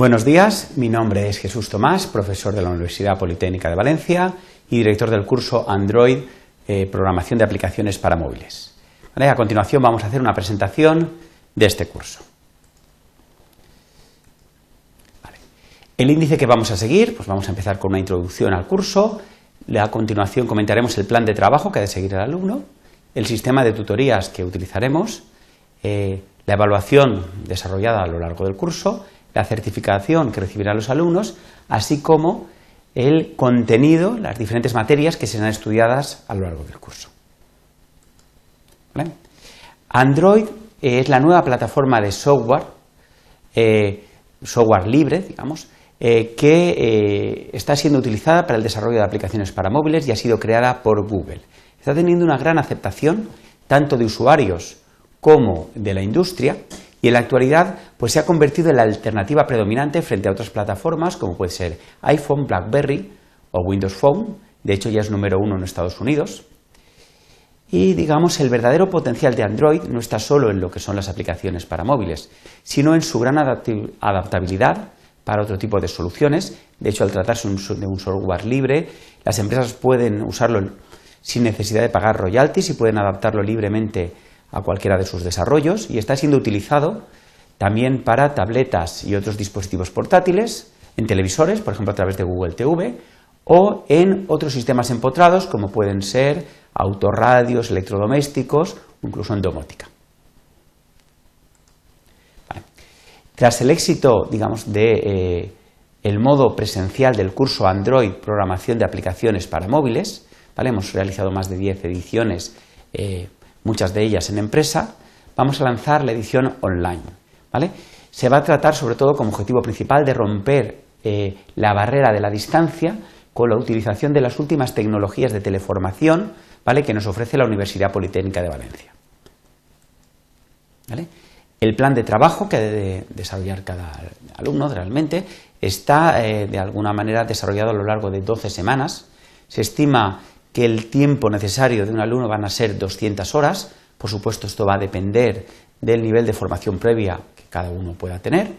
Buenos días, mi nombre es Jesús Tomás, profesor de la Universidad Politécnica de Valencia y director del curso Android eh, Programación de Aplicaciones para Móviles. A continuación vamos a hacer una presentación de este curso. El índice que vamos a seguir, pues vamos a empezar con una introducción al curso, a continuación comentaremos el plan de trabajo que ha de seguir el alumno, el sistema de tutorías que utilizaremos, eh, la evaluación desarrollada a lo largo del curso, la certificación que recibirán los alumnos, así como el contenido, las diferentes materias que serán estudiadas a lo largo del curso. Android es la nueva plataforma de software, eh, software libre, digamos, eh, que eh, está siendo utilizada para el desarrollo de aplicaciones para móviles y ha sido creada por Google. Está teniendo una gran aceptación tanto de usuarios como de la industria y en la actualidad pues, se ha convertido en la alternativa predominante frente a otras plataformas como puede ser iPhone, BlackBerry o Windows Phone. De hecho, ya es número uno en Estados Unidos. Y digamos, el verdadero potencial de Android no está solo en lo que son las aplicaciones para móviles, sino en su gran adaptabilidad para otro tipo de soluciones. De hecho, al tratarse de un software libre, las empresas pueden usarlo sin necesidad de pagar royalties y pueden adaptarlo libremente a cualquiera de sus desarrollos y está siendo utilizado también para tabletas y otros dispositivos portátiles, en televisores, por ejemplo a través de Google TV, o en otros sistemas empotrados como pueden ser autorradios, electrodomésticos incluso en domótica. Tras el éxito, digamos, de eh, modo presencial del curso Android Programación de Aplicaciones para Móviles, hemos realizado más de 10 ediciones eh, muchas de ellas en empresa, vamos a lanzar la edición online. ¿vale? Se va a tratar sobre todo como objetivo principal de romper eh, la barrera de la distancia con la utilización de las últimas tecnologías de teleformación ¿vale? que nos ofrece la Universidad Politécnica de Valencia. El plan de trabajo que debe desarrollar cada alumno realmente está eh, de alguna manera desarrollado a lo largo de 12 semanas. Se estima que el tiempo necesario de un alumno van a ser 200 horas. Por supuesto, esto va a depender del nivel de formación previa que cada uno pueda tener.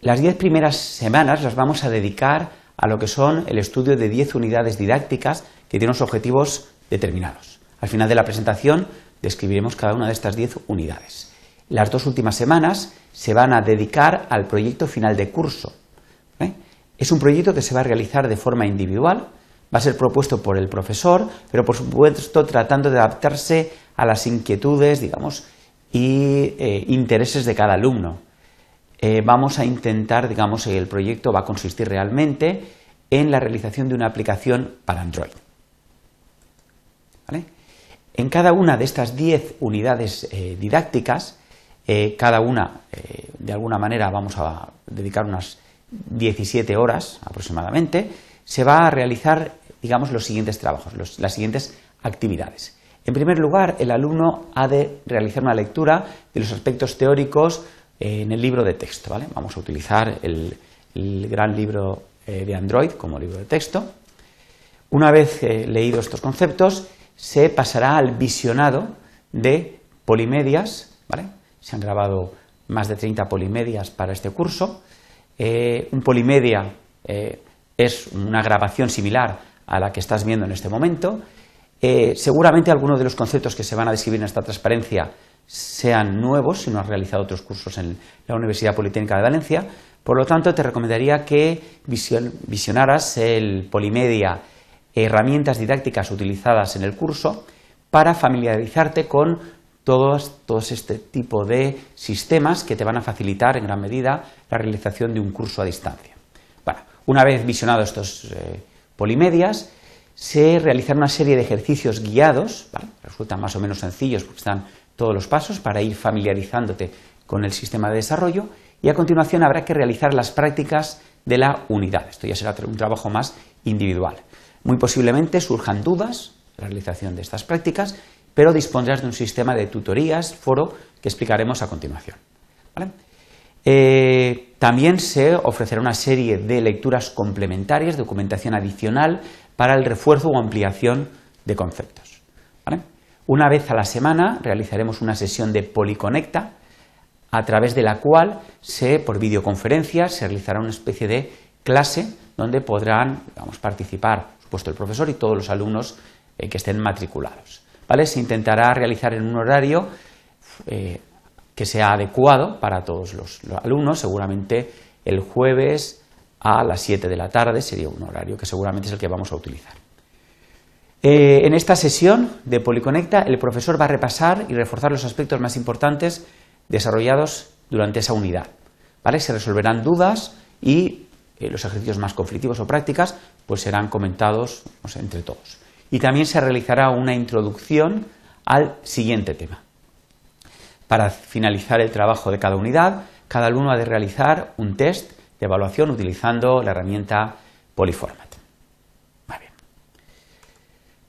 Las 10 primeras semanas las vamos a dedicar a lo que son el estudio de 10 unidades didácticas que tienen unos objetivos determinados. Al final de la presentación describiremos cada una de estas 10 unidades. Las dos últimas semanas se van a dedicar al proyecto final de curso. ¿eh? Es un proyecto que se va a realizar de forma individual, va a ser propuesto por el profesor, pero por supuesto tratando de adaptarse a las inquietudes, digamos, y eh, intereses de cada alumno. Eh, vamos a intentar, digamos, el proyecto va a consistir realmente en la realización de una aplicación para Android. En cada una de estas 10 unidades eh, didácticas, cada una, de alguna manera, vamos a dedicar unas 17 horas aproximadamente, se va a realizar digamos, los siguientes trabajos, las siguientes actividades. En primer lugar, el alumno ha de realizar una lectura de los aspectos teóricos eh, en el libro de texto. ¿vale? Vamos a utilizar el, gran libro eh, de Android como libro de texto. Una vez eh, leídos estos conceptos, se pasará al visionado de polimedias. ¿vale? Se han grabado más de 30 polimedias para este curso. un polimedia es una grabación similar a la que estás viendo en este momento. Eh, seguramente algunos de los conceptos que se van a describir en esta transparencia sean nuevos si no has realizado otros cursos en la Universidad Politécnica de Valencia. Por lo tanto, te recomendaría que visionaras el Polimedia herramientas didácticas utilizadas en el curso para familiarizarte con todos, este tipo de sistemas que te van a facilitar en gran medida la realización de un curso a distancia. Una vez visionado estos eh, polimedias, se realizará una serie de ejercicios guiados, resultan más o menos sencillos porque están todos los pasos para ir familiarizándote con el sistema de desarrollo y a continuación habrá que realizar las prácticas de la unidad. Esto ya será un trabajo más individual. Muy posiblemente surjan dudas en la realización de estas prácticas, pero dispondrás de un sistema de tutorías, foro, que explicaremos a continuación. Eh, también se ofrecerá una serie de lecturas complementarias, documentación adicional para el refuerzo o ampliación de conceptos. Una vez a la semana realizaremos una sesión de Policonecta a través de la cual se, por videoconferencia se realizará una especie de clase donde podrán participar, supuesto, el profesor y todos los alumnos eh, que estén matriculados. ¿vale? Se intentará realizar en un horario eh, que sea adecuado para todos los, alumnos, seguramente el jueves a las 7 de la tarde sería un horario que seguramente es el que vamos a utilizar. Eh, en esta sesión de Policonecta, el profesor va a repasar y reforzar los aspectos más importantes desarrollados durante esa unidad. ¿vale? Se resolverán dudas y eh, los ejercicios más conflictivos o prácticas pues serán comentados entre todos. Y también se realizará una introducción al siguiente tema. Para finalizar el trabajo de cada unidad, cada alumno ha de realizar un test de evaluación utilizando la herramienta Polyformat. Muy bien.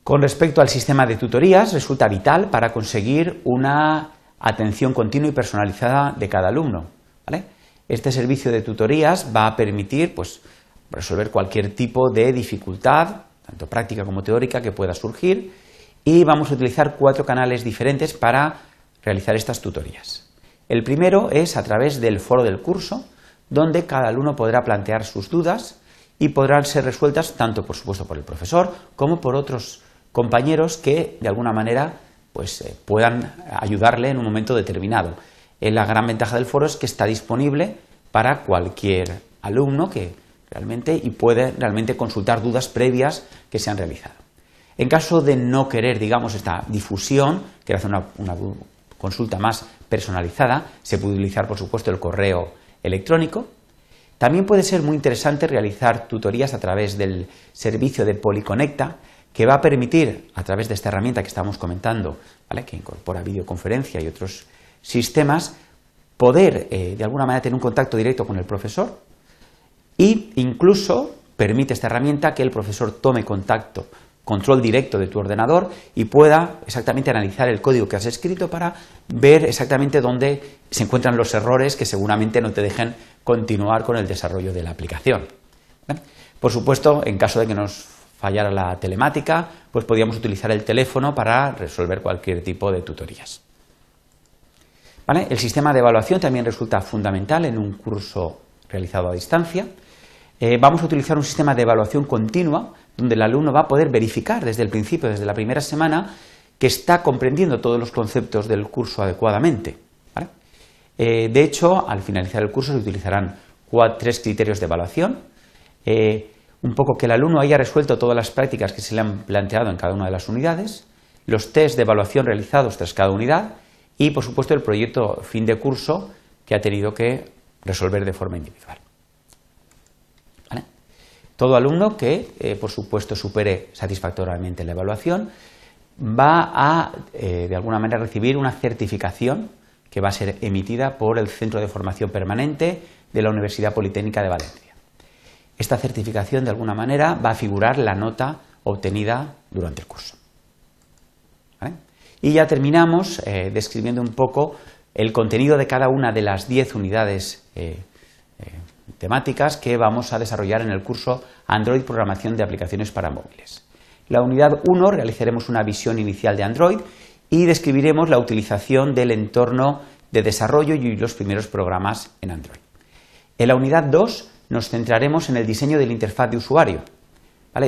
Con respecto al sistema de tutorías, resulta vital para conseguir una atención continua y personalizada de cada alumno. Este servicio de tutorías va a permitir pues, resolver cualquier tipo de dificultad, tanto práctica como teórica, que pueda surgir, y vamos a utilizar cuatro canales diferentes para realizar estas tutorías. El primero es a través del foro del curso, donde cada alumno podrá plantear sus dudas y podrán ser resueltas tanto, por supuesto, por el profesor como por otros compañeros que, de alguna manera, pues, eh, puedan ayudarle en un momento determinado. Eh, la gran ventaja del foro es que está disponible para cualquier alumno que realmente y puede realmente consultar dudas previas que se han realizado. En caso de no querer, digamos, esta difusión, que hacer una, una consulta más personalizada, se puede utilizar, por supuesto, el correo electrónico. También puede ser muy interesante realizar tutorías a través del servicio de Policonecta, que va a permitir, a través de esta herramienta que estamos comentando, que incorpora videoconferencia y otros sistemas, poder eh, de alguna manera tener un contacto directo con el profesor e incluso permite esta herramienta que el profesor tome contacto control directo de tu ordenador y pueda exactamente analizar el código que has escrito para ver exactamente dónde se encuentran los errores que seguramente no te dejen continuar con el desarrollo de la aplicación. Por supuesto, en caso de que nos fallara la telemática, pues podríamos utilizar el teléfono para resolver cualquier tipo de tutorías. El sistema de evaluación también resulta fundamental en un curso realizado a distancia. Eh, vamos a utilizar un sistema de evaluación continua donde el alumno va a poder verificar desde el principio, desde la primera semana, que está comprendiendo todos los conceptos del curso adecuadamente. Eh, de hecho, al finalizar el curso se utilizarán tres criterios de evaluación. Eh, un poco que el alumno haya resuelto todas las prácticas que se le han planteado en cada una de las unidades, los test de evaluación realizados tras cada unidad y, por supuesto, el proyecto fin de curso que ha tenido que resolver de forma individual. Todo alumno que, eh, por supuesto, supere satisfactoriamente la evaluación va a, eh, de alguna manera, recibir una certificación que va a ser emitida por el Centro de Formación Permanente de la Universidad Politécnica de Valencia. Esta certificación, de alguna manera, va a figurar la nota obtenida durante el curso. Y ya terminamos eh, describiendo un poco el contenido de cada una de las diez unidades temáticas que vamos a desarrollar en el curso Android Programación de Aplicaciones para Móviles. La unidad 1 realizaremos una visión inicial de Android y describiremos la utilización del entorno de desarrollo y los primeros programas en Android. En la unidad 2 nos centraremos en el diseño de la interfaz de usuario,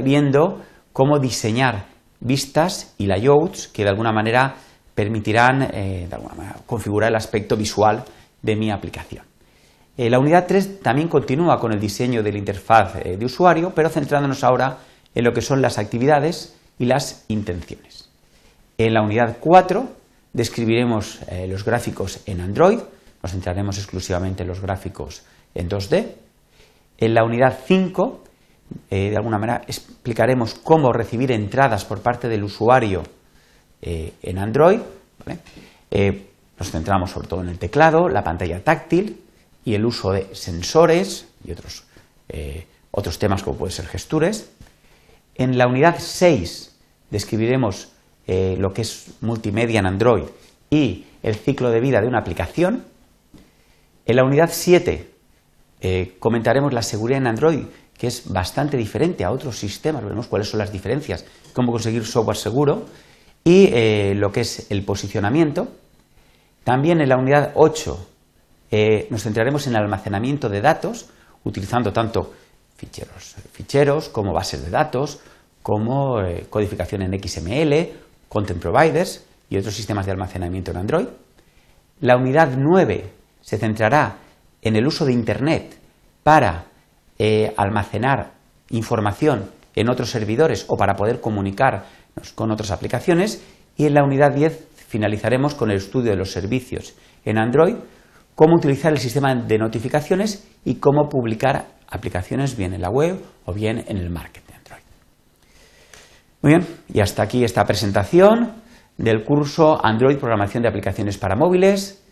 viendo cómo diseñar vistas y layouts que de alguna manera permitirán eh, configurar el aspecto visual de mi aplicación. Eh, la unidad 3 también continúa con el diseño de la interfaz eh, de usuario, pero centrándonos ahora en lo que son las actividades y las intenciones. En la unidad 4 describiremos eh, los gráficos en Android, nos centraremos exclusivamente en los gráficos en 2D. En la unidad 5, de alguna manera, explicaremos cómo recibir entradas por parte del usuario en Android. nos centramos sobre todo en el teclado, la pantalla táctil, y el uso de sensores y otros, eh, otros temas como pueden ser gestures. En la unidad 6 describiremos eh, lo que es multimedia en Android y el ciclo de vida de una aplicación. En la unidad 7 eh, comentaremos la seguridad en Android, que es bastante diferente a otros sistemas, veremos cuáles son las diferencias, cómo conseguir software seguro y lo que es el posicionamiento. También en la unidad 8 eh, nos centraremos en el almacenamiento de datos, utilizando tanto ficheros, ficheros como bases de datos, como eh, codificación en XML, content providers y otros sistemas de almacenamiento en Android. La unidad 9 se centrará en el uso de Internet para eh, almacenar información en otros servidores o para poder comunicarnos con otras aplicaciones. Y en la unidad 10 finalizaremos con el estudio de los servicios en Android, cómo utilizar el sistema de notificaciones y cómo publicar aplicaciones bien en la web o bien en el market de Android. Muy bien, y hasta aquí esta presentación del curso Android Programación de Aplicaciones para Móviles.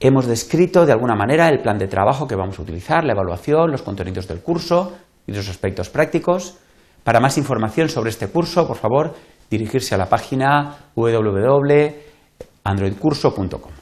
Hemos descrito de alguna manera el plan de trabajo que vamos a utilizar, la evaluación, los contenidos del curso y los aspectos prácticos. Para más información sobre este curso, por favor, dirigirse a la página www.androidcurso.com.